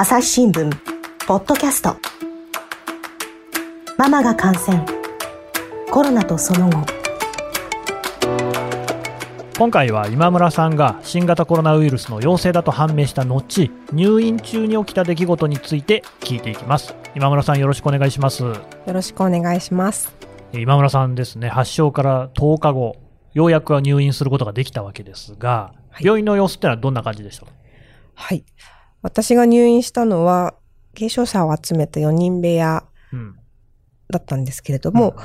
朝日新聞ポッドキャスト。ママが感染。コロナとその後。今回は今村さんが新型コロナウイルスの陽性だと判明した後入院中に起きた出来事について聞いていきます。今村さんよろしくお願いします。よろしくお願いします。今村さんですね。発症から10日後ようやくは入院することができたわけですが、はい、病院の様子ってのはどんな感じでしたかはい私が入院したのは軽症者を集めた4人部屋だったんですけれども、うん、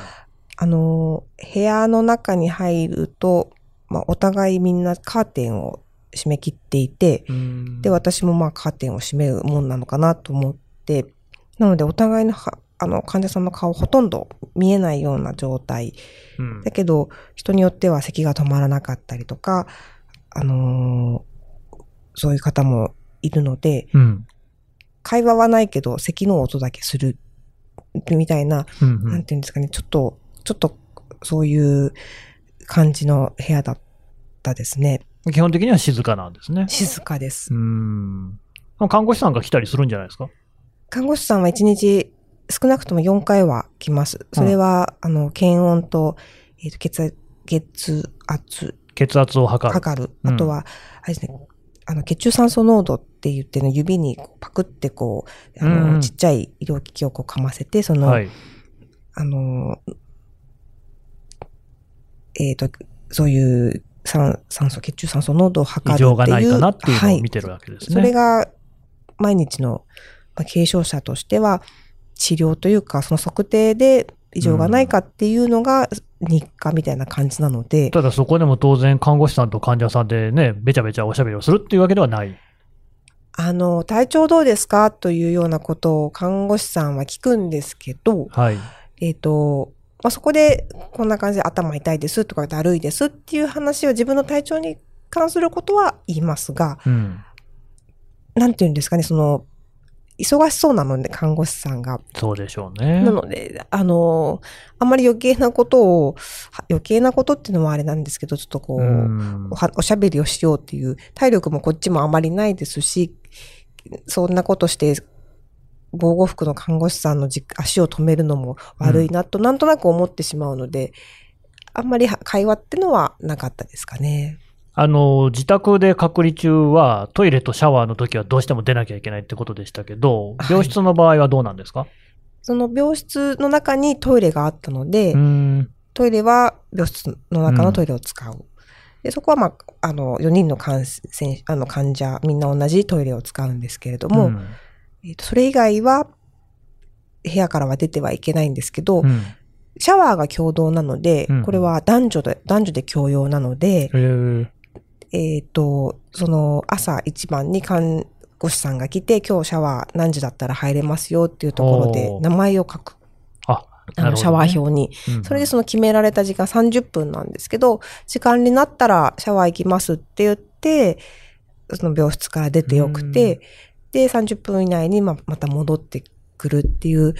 あの部屋の中に入るとまあ、お互いみんなカーテンを閉め切っていて、で、私もまあカーテンを閉めるもんなのかなと思って、なのでお互いのあの患者さんの顔ほとんど見えないような状態。うん、だけど、人によっては咳が止まらなかったりとか、あのー、そういう方もいるので、うん、会話はないけど咳の音だけするみたいな、うんうん、なんていうんですかね、ちょっと、ちょっとそういう感じの部屋だったですね。基本的には静かなんですね。静かです。うん。看護師さんが来たりするんじゃないですか？看護師さんは1日少なくとも4回は来ます。それは、うん、あの、検温と、えっ、ー、と、血血圧。血圧を測る。測る。あとは、あれですね、あの、血中酸素濃度って言っての指にパクってこう、あの、うん、ちっちゃい医療機器をこうかませて、その、はい、あの、えっ、ー、と、そういう酸酸素、血中酸素濃度を測るっていう。異常がないかなっていうのを見てるわけですね。はい、それが、毎日の、まあ、軽症者としては、治療というか、その測定で異常がないかっていうのが日課みたいな感じなので、うん、ただそこでも当然看護師さんと患者さんでね、べちゃべちゃおしゃべりをするっていうわけではない。あの、体調どうですか？というようなことを看護師さんは聞くんですけど、はい。えっ、ー、と、まあ、そこでこんな感じで頭痛いですとかだるいですっていう話を自分の体調に関することは言いますが、うん、なんて言うんですかね、その、忙しそうなので、看護師さんが。そうでしょうね。なので、あの、あんまり余計なことを、余計なことっていうのもあれなんですけど、ちょっとこう、うおしゃべりをしようっていう体力もこっちもあまりないですし、そんなことして防護服の看護師さんの足を止めるのも悪いなと、なんとなく思ってしまうので、あんまり会話ってのはなかったですかね。あの、自宅で隔離中はトイレとシャワーの時はどうしても出なきゃいけないってことでしたけど、病室の場合はどうなんですか、はい、その病室の中にトイレがあったので、トイレは病室の中のトイレを使う。うん、でそこは、まあ、あの、4人の感染、あの患者、みんな同じトイレを使うんですけれども、うん。えーと、それ以外は部屋からは出てはいけないんですけど、うん、シャワーが共同なので、うん、これは男女で、男女で共用なので、えっ、と、その朝一番に看護師さんが来て、今日シャワー何時だったら入れますよっていうところで名前を書く。ああの、シャワー表に、うん。それでその決められた時間30分なんですけど、時間になったらシャワー行きますって言って、その病室から出てよくて、で、30分以内にままた戻ってくるっていう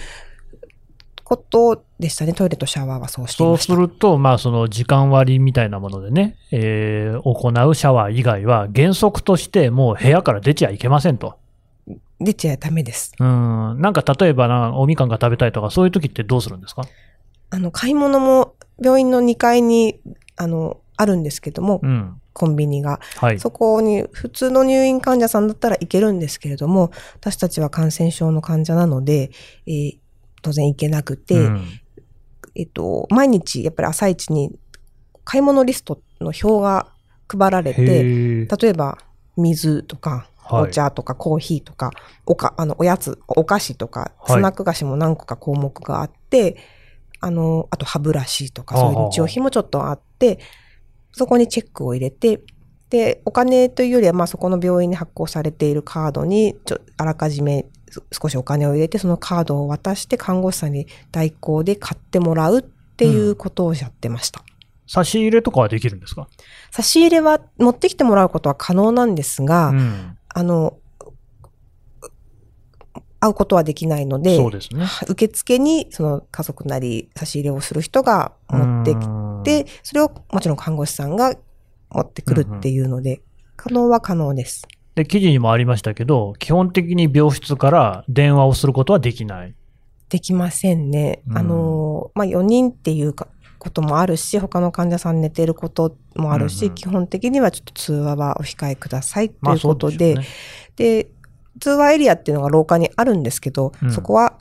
ことでしたね。トイレとシャワーはそうして。そうすると、まあ、その時間割みたいなものでね、えー、行うシャワー以外は原則としてもう部屋から出ちゃいけませんと。出ちゃダメです。うん。なんか例えばな、おみかんが食べたいとか、そういう時ってどうするんですか？あの、買い物も病院の2階に、あの、あるんですけども、うん、コンビニが、はい、そこに普通の入院患者さんだったら行けるんですけれども、私たちは感染症の患者なので、えー、当然行けなくて、うん、えっと、毎日やっぱり朝一に買い物リストの表が配られて、例えば水とか、お茶とかコーヒーとか、おか、あの、おやつ、お菓子とか、スナック菓子も何個か項目があって、あの、あと歯ブラシとか、そういう日用品もちょっとあって、そこにチェックを入れて、で、お金というよりは、まあそこの病院に発行されているカードに、ちょあらかじめ少しお金を入れて、そのカードを渡して看護師さんに代行で買ってもらうっていうことをやってました。うん、差し入れとかはできるんですか？差し入れは持ってきてもらうことは可能なんですが、うん、あの、会うことはできないので、そうですね。受付にその家族なり差し入れをする人が持ってきて、それをもちろん看護師さんが持ってくるっていうので、可能は可能です。で、記事にもありましたけど、基本的に病室から電話をすることはできない。できませんね。うん、あの、まあ、4人っていうか、こともあるし、他の患者さん寝てることもあるし、うんうん、基本的にはちょっと通話はお控えくださいということで、まあで、ね、通話エリアっていうのが廊下にあるんですけど、うん、そこは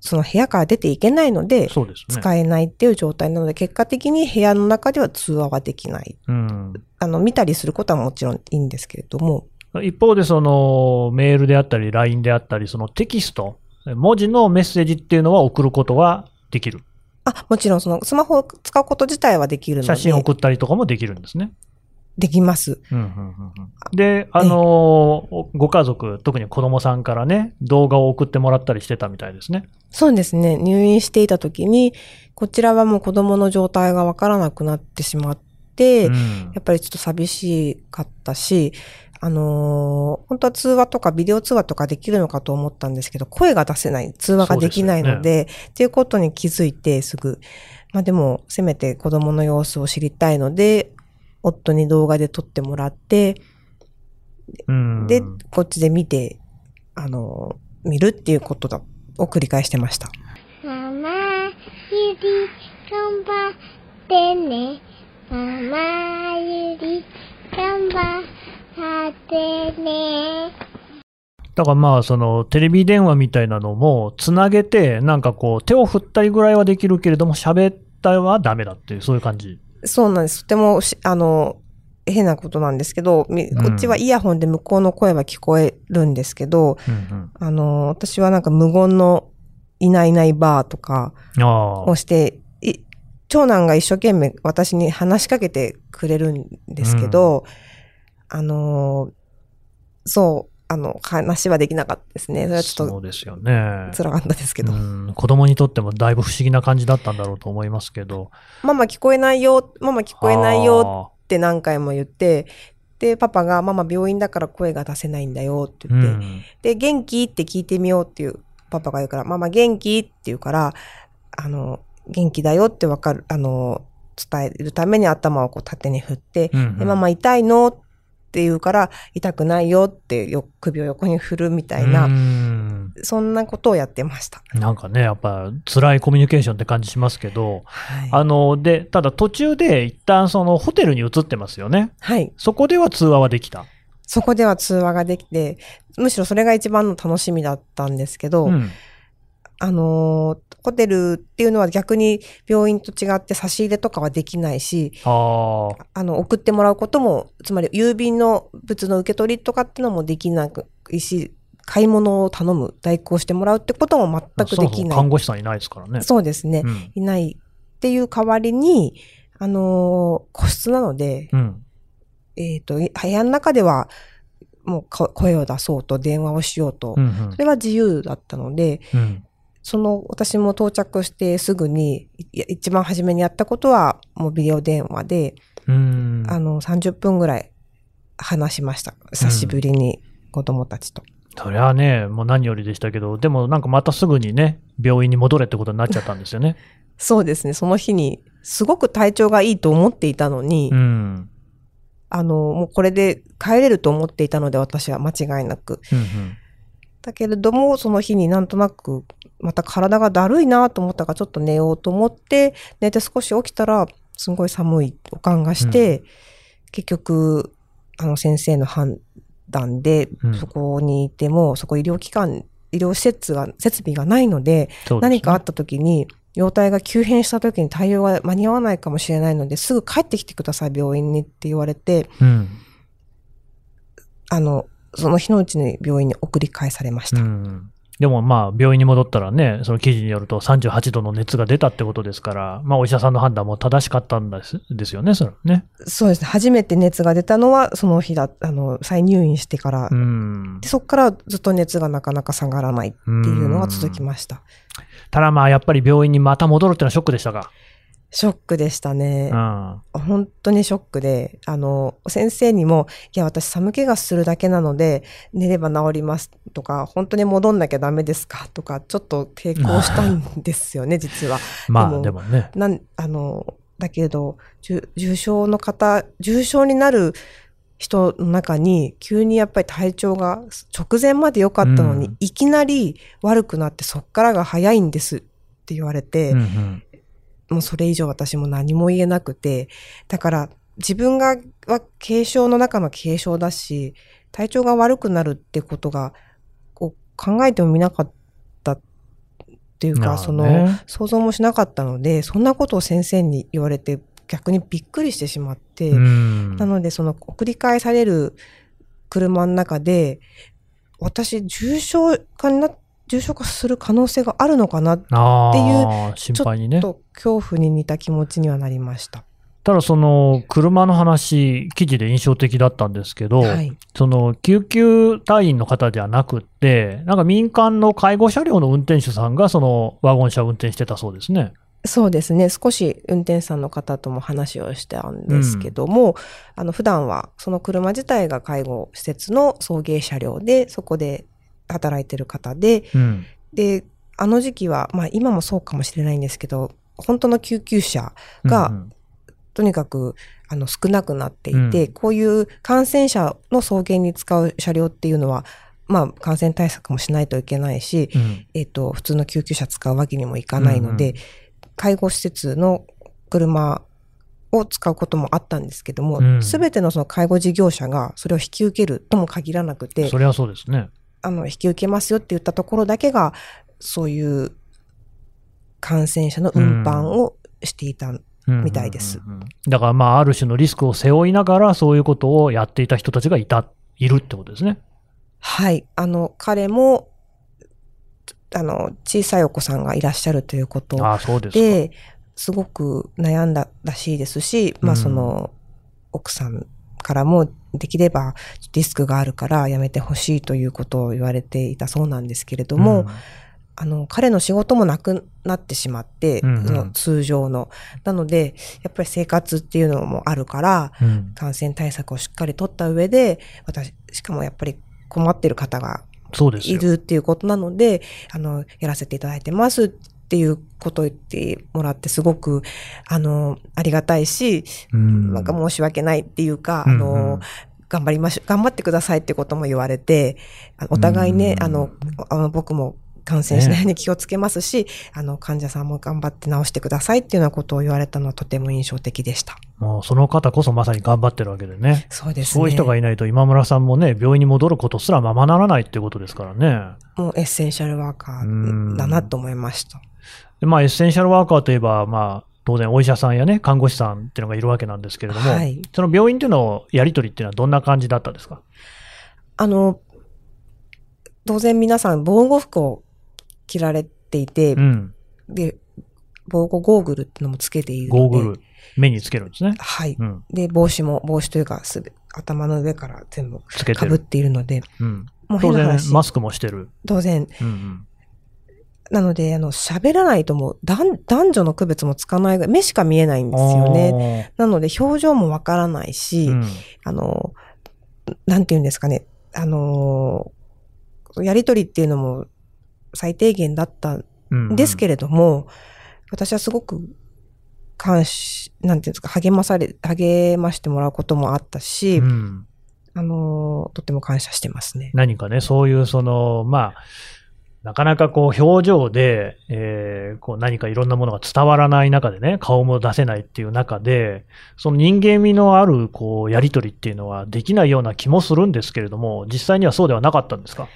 その部屋から出ていけないので、使えないっていう状態なので、結果的に部屋の中では通話はできない。うん、あの、見たりすることはもちろんいいんですけれども。一方で、その、メールであったり、LINE であったり、そのテキスト、文字のメッセージっていうのは送ることはできるあ、もちろん、その、スマホを使うこと自体はできるので。写真送ったりとかもできるんですね。できます。で、あのー、ご家族、特に子供さんからね、動画を送ってもらったりしてたみたいですね。そうですね。入院していた時に、こちらはもう子供の状態がわからなくなってしまって、うん、やっぱりちょっと寂しかったし、あのー、本当は通話とかビデオ通話とかできるのかと思ったんですけど、声が出せない、通話ができないので、でね、っていうことに気づいてすぐ、まあでも、せめて子供の様子を知りたいので、夫に動画で撮ってもらって、で、こっちで見て、あのー、見るっていうことだ、を繰り返してました。ママ、ゆり、頑張ってね。ママ、ゆり、頑張って。てね。だからまあ、そのテレビ電話みたいなのもつなげて、なんかこう、手を振ったりぐらいはできるけれども、喋ったはダメだっていう、そういう感じ。そうなんです。とてもあの、変なことなんですけど、こっちはイヤホンで向こうの声は聞こえるんですけど、うんうん、あの、私はなんか無言のいないいないバーとかをして、長男が一生懸命私に話しかけてくれるんですけど、うんあのそう、あの、話はできなかったですね。それはちょっと。そうですよね。辛かったですけど。子供にとってもだいぶ不思議な感じだったんだろうと思いますけど。ママ聞こえないよ、ママ聞こえないよって何回も言って、で、パパがママ病院だから声が出せないんだよって言って、うん、で、元気って聞いてみようっていうパパが言うから、ママ元気って言うから、あの、元気だよってわかる、あの、伝えるために頭をこう縦に振って、うんうん、でママ痛いのっって言うから、痛くないよってよ首を横に振るみたいな、そんなことをやってました。なんかね、やっぱ辛いコミュニケーションって感じしますけど、はい、あの、で、ただ途中で一旦そのホテルに移ってますよね。はい。そこでは通話はできた。そこでは通話ができて、むしろそれが一番の楽しみだったんですけど、うんあの、ホテルっていうのは逆に病院と違って差し入れとかはできないし、あの、送ってもらうことも、つまり郵便の物の受け取りとかっていうのもできないし、買い物を頼む、代行してもらうってことも全くできない。看護師さんいないですからね。そうですね。うん、いないっていう代わりに、あの個室なので、うん、えっ、ー、と、部屋の中では、もう声を出そうと、電話をしようと、うんうん、それは自由だったので、うん、その、私も到着してすぐに、一番初めにやったことは、もうビデオ電話で、あの、30分ぐらい話しました。久しぶりに子供たちと。それはね、もう何よりでしたけど、でもなんかまたすぐにね、病院に戻れってことになっちゃったんですよね。そうですね、その日に、すごく体調がいいと思っていたのに、うん、あの、もうこれで帰れると思っていたので、私は間違いなく。うんうんだけれども、その日になんとなく、また体がだるいなと思ったからちょっと寝ようと思って、寝て少し起きたら、すごい寒い予感がして、うん、結局、あの先生の判断で、そこにいても、そこ医療機関、医療施設が、設備がないので、でね、何かあった時に、容体が急変した時に対応が間に合わないかもしれないので、すぐ帰ってきてください、病院にって言われて、うん、あの、その日のうちに病院に送り返されました。うんでもまあ、病院に戻ったらね、その記事によると38度の熱が出たってことですから、まあ、お医者さんの判断も正しかったんですですよね、それね。そうですね。初めて熱が出たのは、その日だ、あの、再入院してから。うんでそこからずっと熱がなかなか下がらないっていうのが続きました。ただまあ、やっぱり病院にまた戻るっていうのはショックでしたかショックでしたね。うん、本当にショックで、あの、先生にも、いや、私寒気がするだけなので、寝れば治りますとか、本当に戻んなきゃダメですか？とか、ちょっと抵抗したんですよね、実は。まあ、でもね。なん、あの、だけど、重症の方、重症になる人の中に急にやっぱり体調が直前まで良かったのに、うん、いきなり悪くなってそっからが早いんですって言われて、うんうん、もうそれ以上私も何も言えなくて、だから自分がは軽症の中の軽症だし、体調が悪くなるってことがこう考えてもみなかったっていうか、その想像もしなかったので、そんなことを先生に言われて逆にびっくりしてしまって、なのでその繰り返される車の中で、私重症化にな重症化する可能性があるのかなっていう、心配にね。ちょっと恐怖に似た気持ちにはなりました。ただその車の話、記事で印象的だったんですけど、はい、その救急隊員の方ではなくって、なんか民間の介護車両の運転手さんがそのワゴン車を運転してたそうですね。そうですね。少し運転手さんの方とも話をしたんですけども、うん、あの、普段はその車自体が介護施設の送迎車両で、そこで働いてる方で、うん、で、あの時期は、まあ今もそうかもしれないんですけど、本当の救急車がとにかくあの少なくなっていて、うん、こういう感染者の送迎に使う車両っていうのは、まあ、感染対策もしないといけないし、うん、えっ、と、普通の救急車使うわけにもいかないので、うんうん、介護施設の車を使うこともあったんですけども、す、べ、てのその介護事業者がそれを引き受けるとも限らなくて、それはそうですね。あの、引き受けますよって言ったところだけが、そういう感染者の運搬をしていたみたいです。だからまあ、ある種のリスクを背負いながら、そういうことをやっていた人たちがいた、いるってことですね。はい。あの、彼も、あの、小さいお子さんがいらっしゃるということで、あそうですすごく悩んだらしいですし、まあその、奥さんからもできればリスクがあるからやめてほしいということを言われていたそうなんですけれども、うん。あの、彼の仕事もなくなってしまって、うんうん、その通常の。なので、やっぱり生活っていうのもあるから、うん、感染対策をしっかり取った上で、私、しかもやっぱり困ってる方がいるっていうことなので、あの、やらせていただいてます。っていうことを言ってもらってすごく、あの、ありがたいし、うん、なんか申し訳ないっていうか、あの、うんうん頑張りましょう、頑張ってくださいってことも言われて、お互いね、あの、あの僕も感染しないように気をつけますし、ね、あの、患者さんも頑張って治してくださいっていうようなことを言われたのはとても印象的でした。もうその方こそまさに頑張ってるわけでね。そうですね。そういう人がいないと今村さんもね、病院に戻ることすらままならないっていうことですからね。もうエッセンシャルワーカーだなと思いました。まあ、エッセンシャルワーカーといえば、まあ、当然お医者さんやね、看護師さんっていうのがいるわけなんですけれども、はい、その病院というのやりとりっていうのはどんな感じだったんですか？あの、当然皆さん防護服を着られていて、うん、で、防護ゴーグルってのもつけているゴーグル。目につけるんですね。はい。うん、で、帽子も、帽子というか、すべ、頭の上から全部かぶっているので、うん、もう当然、マスクもしてる。当然。うんうんなので、あの、喋らないともう、男女の区別もつかない目しか見えないんですよね。なので、表情もわからないし、うん、あの、なんて言うんですかね、あの、やりとりっていうのも最低限だったんですけれども、うんうん、私はすごく感し、なんていうんですか、励まされ、励ましてもらうこともあったし、うん、あの、とても感謝してますね。何かね、そういうその、まあ、なかなかこう表情で、えー、こう何かいろんなものが伝わらない中でね、顔も出せないっていう中で、その人間味のあるこうやりとりっていうのはできないような気もするんですけれども、実際にはそうではなかったんですか？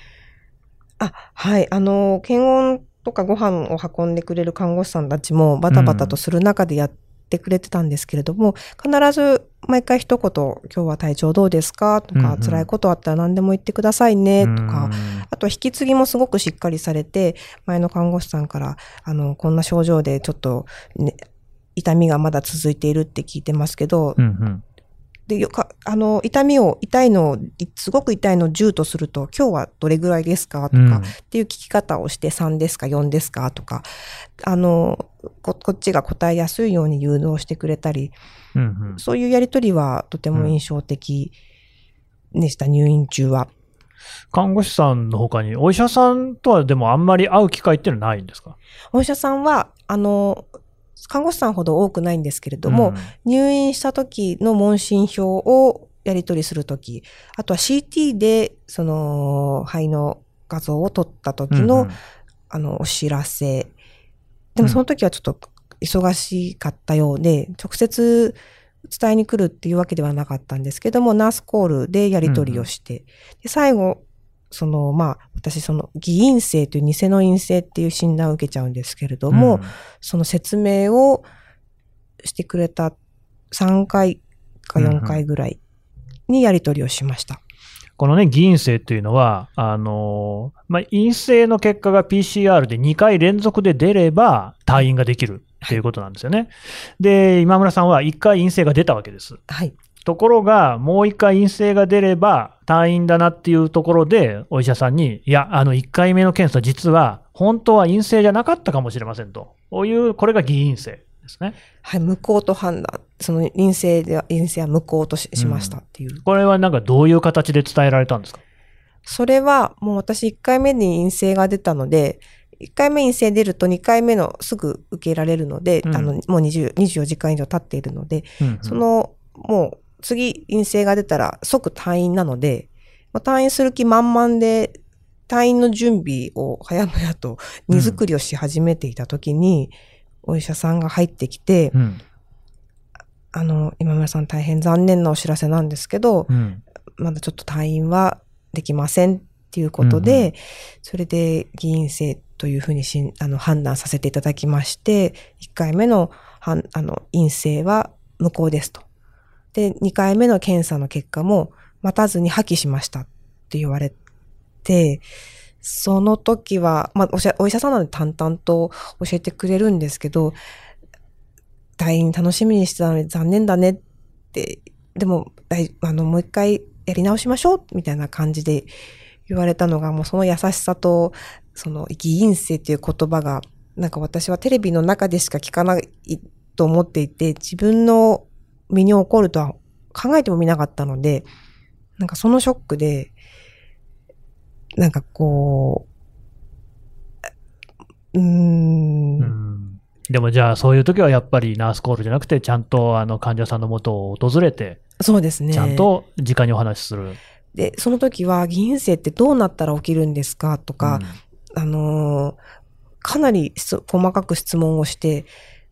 あ、はい。あの、検温とかご飯を運んでくれる看護師さんたちもバタバタとする中でやってくれてたんですけれども、うん、必ず毎回一言、今日は体調どうですか？とか、うんうん、辛いことあったら何でも言ってくださいねとか、あと引き継ぎもすごくしっかりされて、前の看護師さんから、あの、こんな症状でちょっと、ね、痛みがまだ続いているって聞いてますけど、うんうんで、よか、あの、痛みを、痛いのを、すごく痛いのを10とすると、今日はどれぐらいですかとか、っていう聞き方をして3ですか4ですかとか、あの、ここっちが答えやすいように誘導してくれたり、うんうん、そういうやりとりはとても印象的でした、うん、入院中は。看護師さんの他に、お医者さんとはでもあんまり会う機会っていうのはないんですか？お医者さんは、あの、看護師さんほど多くないんですけれども、うん、入院した時の問診票をやり取りするとき、あとは CT で、その、肺の画像を撮った時の、うんうん。あの、お知らせ。でもその時はちょっと忙しかったようで、直接伝えに来るっていうわけではなかったんですけども、ナースコールでやり取りをして、で最後、その、まあ、私、その、偽陰性という偽の陰性っていう診断を受けちゃうんですけれども、うんその説明をしてくれた3回か4回ぐらいにやり取りをしました。このね、偽陰性っていうのは、あのーまあ、陰性の結果が PCR で2回連続で出れば退院ができるっていうことなんですよね。で、今村さんは1回陰性が出たわけです。はい。ところが、もう1回陰性が出れば退院だなっていうところで、お医者さんに、いや、あの1回目の検査実は、本当は陰性じゃなかったかもしれませんと。こういう、これが偽陰性ですね。はい、無効と判断。その陰性では、陰性は無効とししましたっていう。これはなんかどういう形で伝えられたんですか？それはもう私1回目に陰性が出たので、1回目陰性出ると2回目のすぐ受けられるので、うんあの、もう20 24時間以上経っているので、うんうんその、もう次陰性が出たら即退院なので、まあ、退院する気満々で、退院の準備を早々と荷造りをし始めていた時に、お医者さんが入ってきて、うん。あの、今村さん大変残念なお知らせなんですけど、うん。まだちょっと退院はできませんっていうことで、うんうそれで議員制というふうにしんあの判断させていただきまして、1回目のはんあの陰性は無効ですと。で、2回目の検査の結果も待たずに破棄しましたって言われて、その時は、まあお、医者さんなので淡々と教えてくれるんですけど、退院楽しみにしてたのに残念だねって、でも、あの、もう一回やり直しましょうみたいな感じで言われたのが、もうその優しさと、その、議員性っていう言葉が、なんか私はテレビの中でしか聞かないと思っていて、自分の身に起こるとは考えてもみなかったので、なんかそのショックで、なんかこう、うーん、うんでもじゃあ、そういう時はやっぱりナースコールじゃなくて、ちゃんとあの患者さんのもとを訪れて、そうですね。ちゃんと直にお話しする。で、その時は、議員生ってどうなったら起きるんですかとか、あのーかなり質細かく質問をして、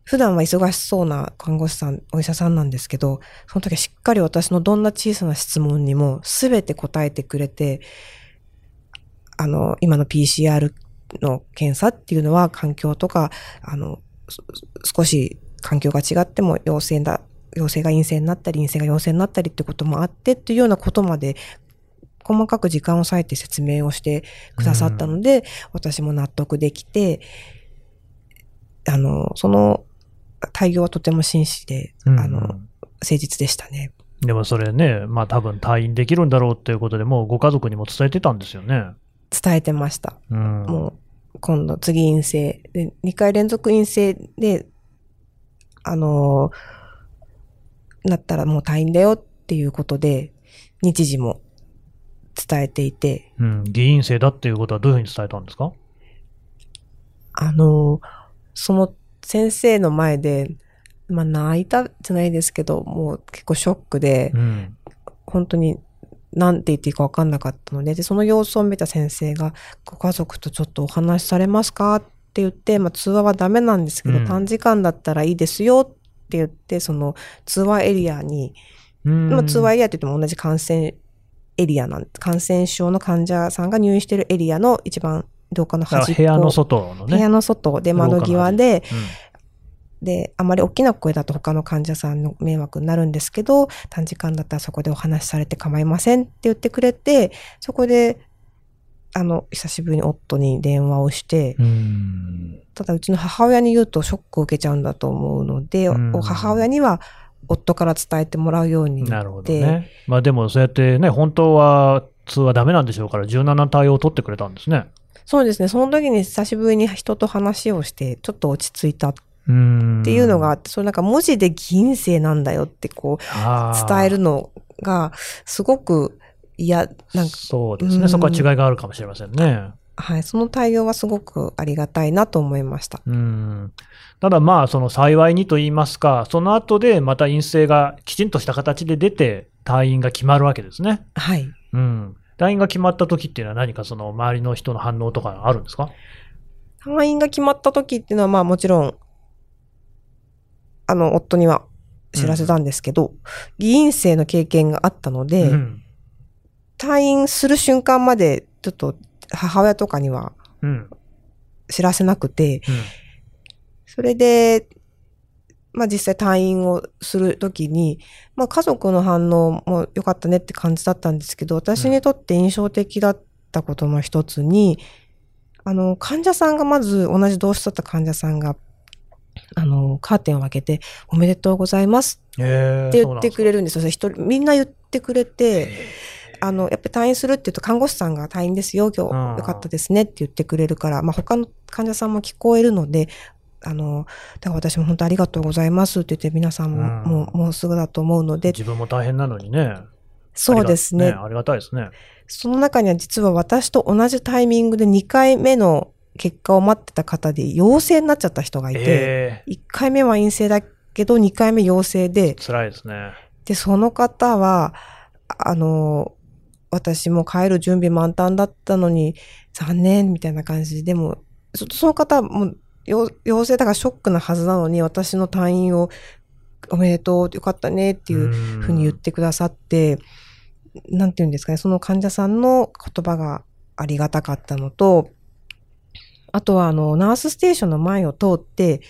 普段は忙しそうな看護師さん、お医者さんなんですけど、その時はしっかり私のどんな小さな質問にも全て答えてくれて、あの、今の PCR の検査っていうのは環境とか、あの、そ少し環境が違っても陽性だ、陽性が陰性になったり、陰性が陽性になったりってこともあってっていうようなことまで細かく時間を割いて説明をしてくださったので、私も納得できて、あの、その対応はとても真摯で、うんあの、誠実でしたね。でもそれね、まあ多分退院できるんだろうっていうことで、もうご家族にも伝えてたんですよね。伝えてました。うん。もう、今度次陰性。で、2回連続陰性で、あの、なったらもう退院だよっていうことで、日時も伝えていて、うん、議員生だっていうことはどういうふうに伝えたんですか？あの、その先生の前で、まあ泣いたじゃないですけど、もう結構ショックで、うん。本当に何て言っていいか分かんなかったので、で、その様子を見た先生が、ご家族とちょっとお話しされますか？って言って、まあ通話はダメなんですけど、うん。短時間だったらいいですよって言って、その通話エリアに、うん。まあ通話エリアって言っても同じ感染エリアなん感染症の患者さんが入院してるエリアの一番廊下の端っこ。部屋の外のね。部屋の外で窓際で、うんで、あまり大きな声だと他の患者さんの迷惑になるんですけど、短時間だったらそこでお話しされて構いませんって言ってくれて、そこで、あの、久しぶりに夫に電話をして、うん。ただうちの母親に言うとショックを受けちゃうんだと思うので、母親には夫から伝えてもらうようになるほどでね。まあでもそうやってね、本当は通話ダメなんでしょうから、柔軟な対応を取ってくれたんですね。そうですね、その時に久しぶりに人と話をして、ちょっと落ち着いたっうん。ていうのがあって、それなんか文字で議員生なんだよってこう、伝えるのが、すごく嫌、なんか、そうですね。うんそこは違いがあるかもしれませんね。はい、その対応はすごくありがたいなと思いました。うんただまあ、その幸いにと言いますか、その後でまた陰性がきちんとした形で出て、退院が決まるわけですね。はい。うん。退院が決まった時っていうのは何かその周りの人の反応とかあるんですか？退院が決まった時っていうのはまあもちろん、あの、夫には知らせたんですけど、うん、議員生の経験があったので、うん、退院する瞬間までちょっと母親とかには知らせなくて、うん。それで、まあ実際退院をするときに、まあ家族の反応も良かったねって感じだったんですけど、私にとって印象的だったことの一つに、あの、患者さんがまず同じ同室だった患者さんが、あの、カーテンを開けて、おめでとうございますって言ってくれるんです。よ。一人、みんな言ってくれて、あの、やっぱり退院するって言うと、看護師さんが退院ですよ、今日。よかったですねって言ってくれるから、まあ他の患者さんも聞こえるので、あの、だから私も本当ありがとうございますって言って皆さんも、もう、もうすぐだと思うので。自分も大変なのにね。そうですね。ありがたいですね。その中には実は私と同じタイミングで2回目の結果を待ってた方で陽性になっちゃった人がいて、えー、1回目は陰性だけど2回目陽性で。辛いですね。で、その方は、あの、私も帰る準備満タンだったのに、残念みたいな感じでも、その方も陽性だからショックなはずなのに、私の退院をおめでとう、よかったねっていうふうに言ってくださって、なんて言うんですかね、その患者さんの言葉がありがたかったのと、あとはあの、ナースステーションの前を通って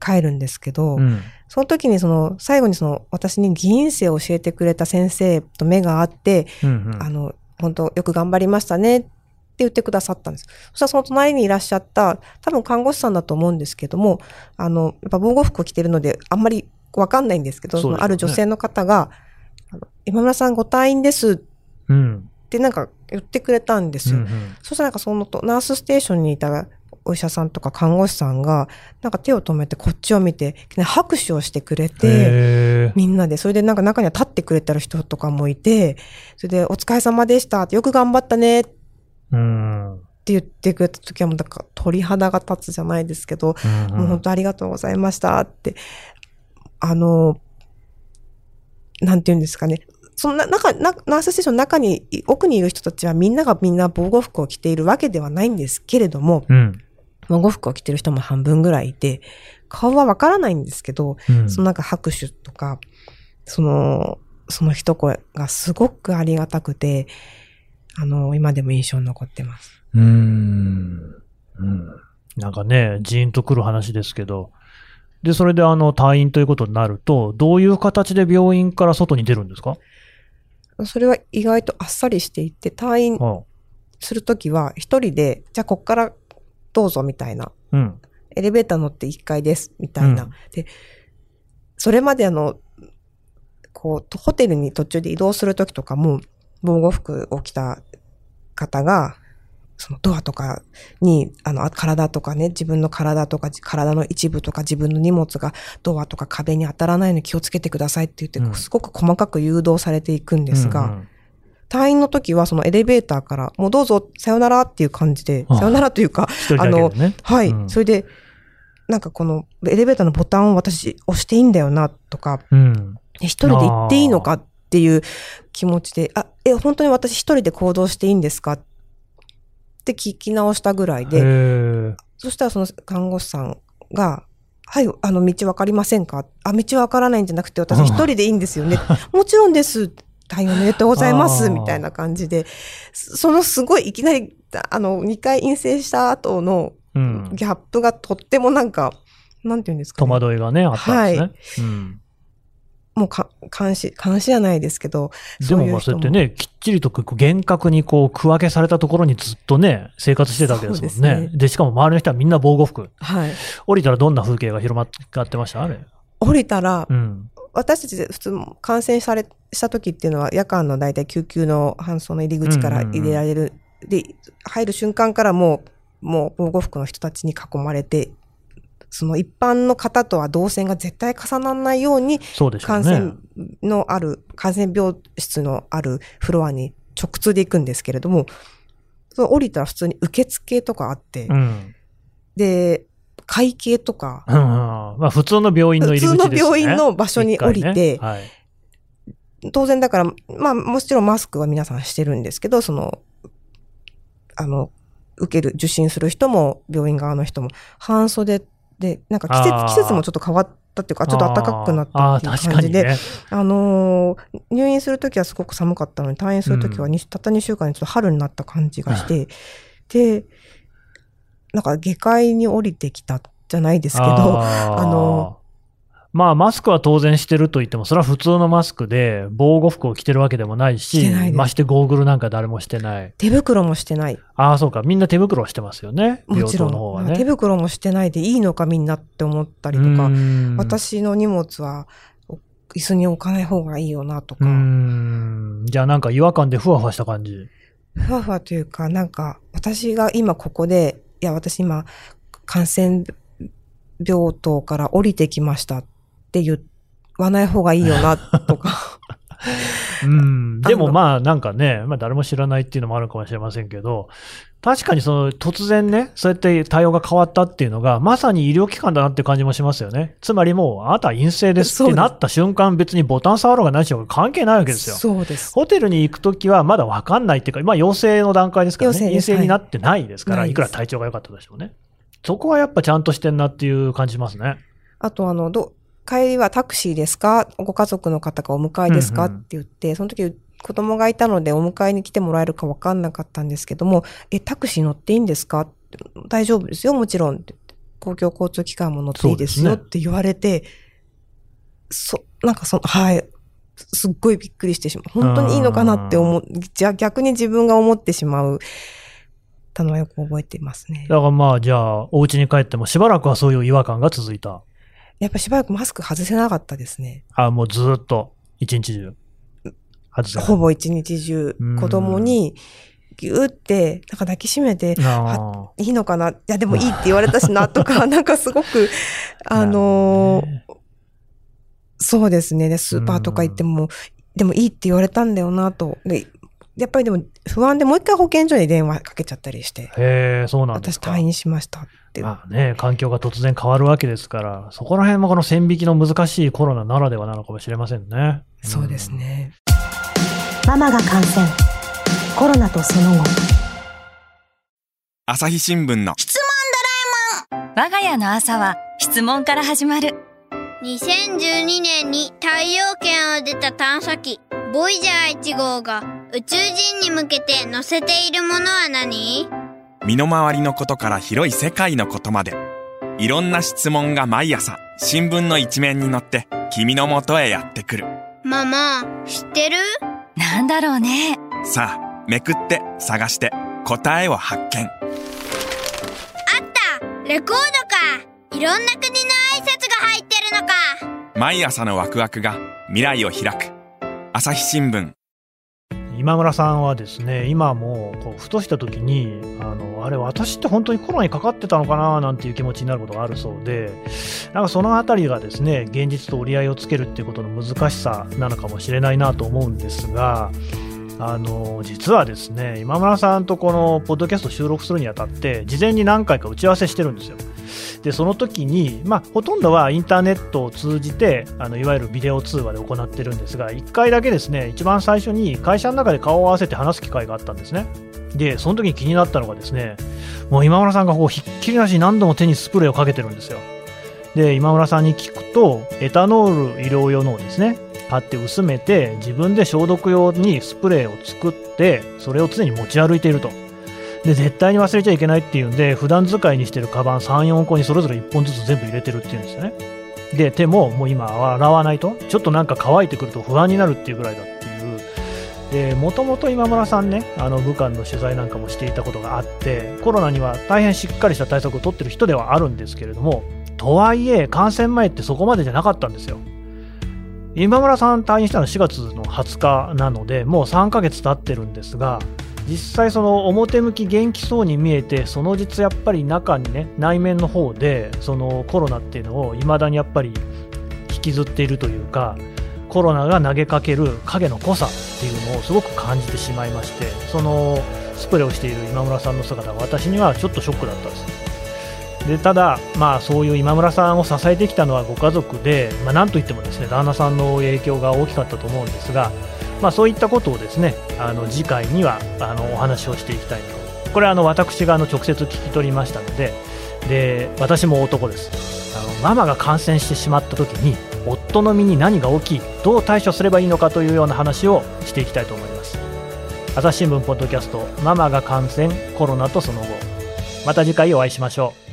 帰るんですけど、うん、その時にその、最後にその、私に議員生を教えてくれた先生と目が合って、うんうん、あの、本当よく頑張りましたねって言ってくださったんです。そしたらその隣にいらっしゃった、多分看護師さんだと思うんですけども、あの、やっぱ防護服を着てるので、あんまりわかんないんですけど、そ、ね、のある女性の方が、今村さんご退院ですってなんか言ってくれたんですよ。うんうん、そしたらなんかそのナースステーションにいたお医者さんとか看護師さんが、なんか手を止めてこっちを見て、拍手をしてくれて、みんなで、それでなんか中には立ってくれてる人とかもいて、それでお疲れ様でしたよく頑張ったねっって言ってくれた時はもうだから鳥肌が立つじゃないですけど、うんうん、もう本当ありがとうございましたって、あの、なんて言うんですかね。そんな中、ナースステーションの中に、奥にいる人たちはみんながみんな防護服を着ているわけではないんですけれども、うん、防護服を着てる人も半分ぐらいいて、顔はわからないんですけど、うん、そのなんか拍手とか、その、その一声がすごくありがたくて、あの、今でも印象に残ってます。うん。うん。なんかね、ジーンとくる話ですけど、で、それであの、退院ということになると、どういう形で病院から外に出るんですか？それは意外とあっさりしていて、退院するときは一人で、じゃあこっからどうぞみたいな。うん。エレベーター乗って1階です、みたいな。うん、で、それまであの、こう、ホテルに途中で移動するときとかも、防護服を着た方が、そのドアとかに、あの、体とかね、自分の体とか、体の一部とか自分の荷物がドアとか壁に当たらないように気をつけてくださいって言って、すごく細かく誘導されていくんですが、うんうん退院の時はそのエレベーターから、もうどうぞ、さよならっていう感じで、さよならというか、あの、はい、うん、それで、なんかこのエレベーターのボタンを私押していいんだよな、とか、うん、一人で行っていいのかっていう気持ちで、あ、え、本当に私一人で行動していいんですか？って聞き直したぐらいで、そしたらその看護師さんが、はい、あの、道わかりませんか？あ、道わからないんじゃなくて、私一人でいいんですよね。もちろんです。大変おめでとうございます。みたいな感じで、そのすごいいきなり、あの、2回陰性した後のギャップがとってもなんか、なんていうんですか、ね、戸惑いがね、あったんですね。はい。うんもうか監視、監視じゃないですけど。でもまあそうやってね、きっちりと厳格にこう区分けされたところにずっとね、生活してたわけですもんね。でねで、しかも周りの人はみんな防護服。はい。降りたらどんな風景が広まってました？あれ。降りたら、うん、私たち普通感染され、した時っていうのは夜間の大体救急の搬送の入り口から入れられる。うんうんうん、で、入る瞬間からもう、もう防護服の人たちに囲まれてその一般の方とは動線が絶対重ならないように、感染のある、感染病室のあるフロアに直通で行くんですけれども、その降りたら普通に受付とかあって、うん。で、会計とか、うんうんまあ普通の病院の入り口ですね。普通の病院の場所に降りてねはい。当然だから、まあもちろんマスクは皆さんしてるんですけど、その、あの、受ける、受診する人も、病院側の人も、半袖で、なんか季節季節もちょっと変わったっていうか、ちょっと暖かくなったっていう感じで、ね。あのー入院するときはすごく寒かったのに、退院するときはに、たった2週間でちょっと春になった感じがして、で、なんか下界に降りてきたじゃないですけど、あー。あのまあ、マスクは当然してると言っても、それは普通のマスクで、防護服を着てるわけでもないし、してないましてゴーグルなんか誰もしてない。手袋もしてない。ああ、そうか。みんな手袋をしてますよね。もちろ病棟の方はん、ね。手袋もしてないでいいのかみんなって思ったりとか、うん私の荷物はお椅子に置かない方がいいよなとうか、ん。じゃあなんか違和感でふわふわした感じ？ふわふわというか、なんか私が今ここで、いや私今感染病棟から降りてきましたって言わない方がいいよなとか、うん。でもまあなんかね、まあ誰も知らないっていうのもあるかもしれませんけど、確かにその突然ね、そうやって対応が変わったっていうのが、まさに医療機関だなっていう感じもしますよね。つまりもう、あなたは陰性ですってなった瞬間、別にボタン触ろうが何しようが関係ないわけですよ。そうです。ホテルに行くときはまだ分かんないっていうか、まあ陽性の段階ですからね。陰性になってないですから、はいいくら体調が良かったとしてもね。そこはやっぱちゃんとしてんなっていう感じしますね。あとあの、ど、帰りはタクシーですか？ご家族の方がお迎えですか、うんうんって言って、その時子供がいたのでお迎えに来てもらえるか分かんなかったんですけども、え、タクシー乗っていいんですか大丈夫ですよ、もちろん。公共交通機関も乗っていいですよって言われて、そ、なんかその、はい。すっごいびっくりしてしまう。本当にいいのかなって思う。じゃあ逆に自分が思ってしまう。たのはよく覚えていますね。だからまあ、じゃあ、お家に帰ってもしばらくはそういう違和感が続いた。やっぱしばらくマスク外せなかったですね。あもうずっと、一日中。外せほぼ一日中うん、子供に、ぎゅーって、なんか抱きしめて、あいいのかな？いや、でもいいって言われたしな、とか、なんかすごく、ああのーそうですね。で、スーパーとか行っても、でもいいって言われたんだよな、と。で、やっぱりでも不安でもう一回保健所に電話かけちゃったりして、へえ、そうなんです私か。退院しましたって。まあね、環境が突然変わるわけですから、そこら辺もこの線引きの難しいコロナならではなのかもしれませんね。そうですね。ママが感染。コロナとその後。朝日新聞の。我が家の朝は質問から始まる。2012年に太陽圏を出た探査機ボイジャー1号が宇宙人に向けて載せているものは何？身の回りのことから広い世界のことまで。いろんな質問が毎朝新聞の一面に載って君の元へやってくる。ママ知ってる？なんだろうね。さあめくって探して答えを発見。あった！レコードか！いろんな国の挨拶が入ってるのか！毎朝のワクワクが未来を開く。朝日新聞今村さんはですね、今もこうふとした時に、あの、あれ、私って本当にコロナにかかってたのかななんていう気持ちになることがあるそうで、なんかそのあたりがですね、現実と折り合いをつけるっていうことの難しさなのかもしれないなと思うんですが、あの、実はですね、今村さんとこのポッドキャスト収録するにあたって、事前に何回か打ち合わせしてるんですよ。で、その時に、まあ、ほとんどはインターネットを通じて、あの、いわゆるビデオ通話で行ってるんですが、1回だけですね、一番最初に会社の中で顔を合わせて話す機会があったんですね。で、その時に気になったのがですね、もう今村さんがこうひっきりなしに何度も手にスプレーをかけてるんですよ。で、今村さんに聞くと、エタノール医療用のをですね、買って薄めて、自分で消毒用にスプレーを作って、それを常に持ち歩いていると。で、絶対に忘れちゃいけないっていうんで、普段使いにしてるカバン3、4個にそれぞれ1本ずつ全部入れてるっていうんですよね。で、手ももう今洗わないと、ちょっとなんか乾いてくると不安になるっていうぐらいだっていう。で、もともと今村さんね、あの武漢の取材なんかもしていたことがあって、コロナには大変しっかりした対策を取ってる人ではあるんですけれども、とはいえ、感染前ってそこまでじゃなかったんですよ。今村さん退院したの4月の20日なので、もう3ヶ月経ってるんですが、実際その表向き元気そうに見えて、その実やっぱり中にね、内面の方で、そのコロナっていうのを未だにやっぱり引きずっているというか、コロナが投げかける影の濃さっていうのをすごく感じてしまいまして、そのスプレーをしている今村さんの姿が私にはちょっとショックだったんです。でただ、まあ、そういう今村さんを支えてきたのはご家族で、まあ、なんといってもですね旦那さんの影響が大きかったと思うんですが、まあ、そういったことをですねあの次回にはあのお話をしていきたいと。これはあの私があの直接聞き取りましたのでで私も男です。あのママが感染してしまった時に夫の身に何が起きどう対処すればいいのかというような話をしていきたいと思います。朝日新聞ポッドキャストママが感染コロナとその後。また次回お会いしましょう。